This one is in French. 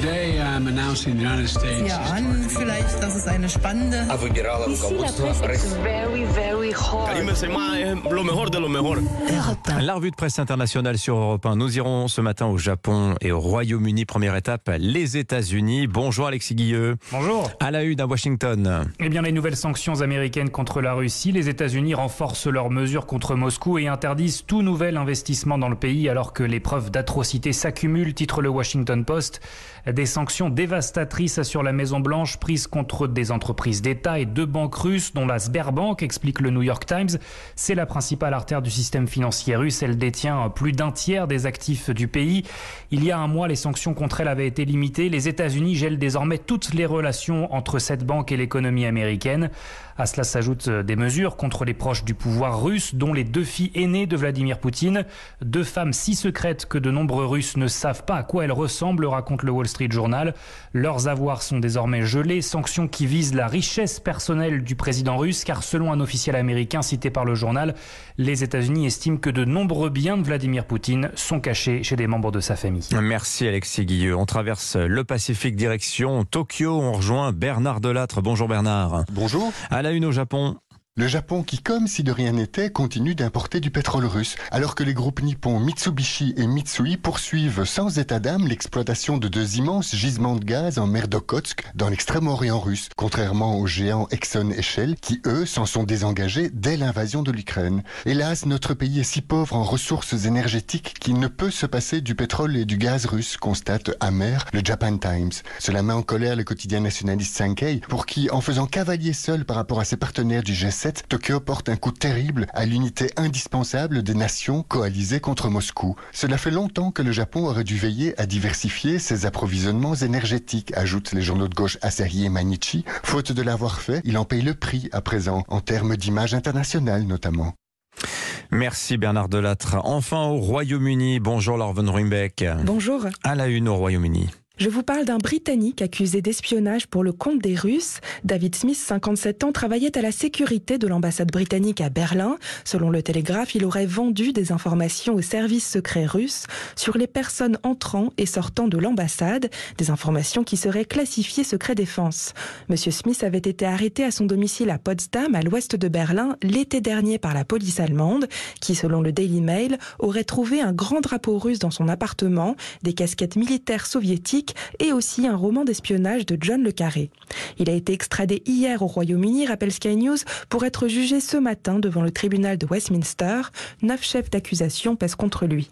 Today I'm announcing the United States. Ja, an vielleicht, dass es eine spannende. La revue de presse internationale sur Europe 1. Nous irons ce matin au Japon et au Royaume-Uni. Première étape, les États-Unis. Bonjour Alexis Guilleux. Bonjour. À la une à Washington. Eh bien, les nouvelles sanctions américaines contre la Russie, les États-Unis renforcent leurs mesures contre Moscou et interdisent tout nouvel investissement dans le pays alors que les preuves d'atrocité s'accumulent, titre le Washington Post. Des sanctions dévastatrices sur la Maison-Blanche prises contre des entreprises d'État et deux banques russes, dont la Sberbank, explique le New York Times. C'est la principale artère du système financier russe. Elle détient plus d'un tiers des actifs du pays. Il y a un mois, les sanctions contre elle avaient été limitées. Les États-Unis gèlent désormais toutes les relations entre cette banque et l'économie américaine. À cela s'ajoutent des mesures contre les proches du pouvoir russe, dont les deux filles aînées de Vladimir Poutine. Deux femmes si secrètes que de nombreux Russes ne savent pas à quoi elles ressemblent, raconte le Wall Street Journal. Leurs avoirs sont désormais gelés, sanctions qui visent la richesse personnelle du président russe, car selon un officiel américain cité par le journal, les États-Unis estiment que de nombreux biens de Vladimir Poutine sont cachés chez des membres de sa famille. Merci Alexis Guilleux. On traverse le Pacifique direction Tokyo. On rejoint Bernard Delattre. Bonjour Bernard. Bonjour. À la une au Japon. Le Japon qui, comme si de rien n'était, continue d'importer du pétrole russe, alors que les groupes nippons Mitsubishi et Mitsui poursuivent sans état d'âme l'exploitation de deux immenses gisements de gaz en mer d'Okhotsk, dans l'extrême-orient russe, contrairement aux géants Exxon et Shell, qui eux s'en sont désengagés dès l'invasion de l'Ukraine. Hélas, notre pays est si pauvre en ressources énergétiques qu'il ne peut se passer du pétrole et du gaz russe, constate amer le Japan Times. Cela met en colère le quotidien nationaliste Sankei, pour qui, en faisant cavalier seul par rapport à ses partenaires du G7, Tokyo porte un coup terrible à l'unité indispensable des nations coalisées contre Moscou. Cela fait longtemps que le Japon aurait dû veiller à diversifier ses approvisionnements énergétiques, ajoutent les journaux de gauche Asahi et Manichi. Faute de l'avoir fait, il en paye le prix à présent, en termes d'image internationale notamment. Merci Bernard Delattre. Enfin au Royaume-Uni. Bonjour Laure Van Ruymbeck. Bonjour. À la une au Royaume-Uni. Je vous parle d'un Britannique accusé d'espionnage pour le compte des Russes. David Smith, 57 ans, travaillait à la sécurité de l'ambassade britannique à Berlin. Selon le Télégraphe, il aurait vendu des informations aux services secrets russes sur les personnes entrant et sortant de l'ambassade, des informations qui seraient classifiées secret défense. Monsieur Smith avait été arrêté à son domicile à Potsdam, à l'ouest de Berlin, l'été dernier par la police allemande, qui, selon le Daily Mail, aurait trouvé un grand drapeau russe dans son appartement, des casquettes militaires soviétiques et aussi un roman d'espionnage de John Le Carré. Il a été extradé hier au Royaume-Uni, rappelle Sky News, pour être jugé ce matin devant le tribunal de Westminster. Neuf chefs d'accusation pèsent contre lui.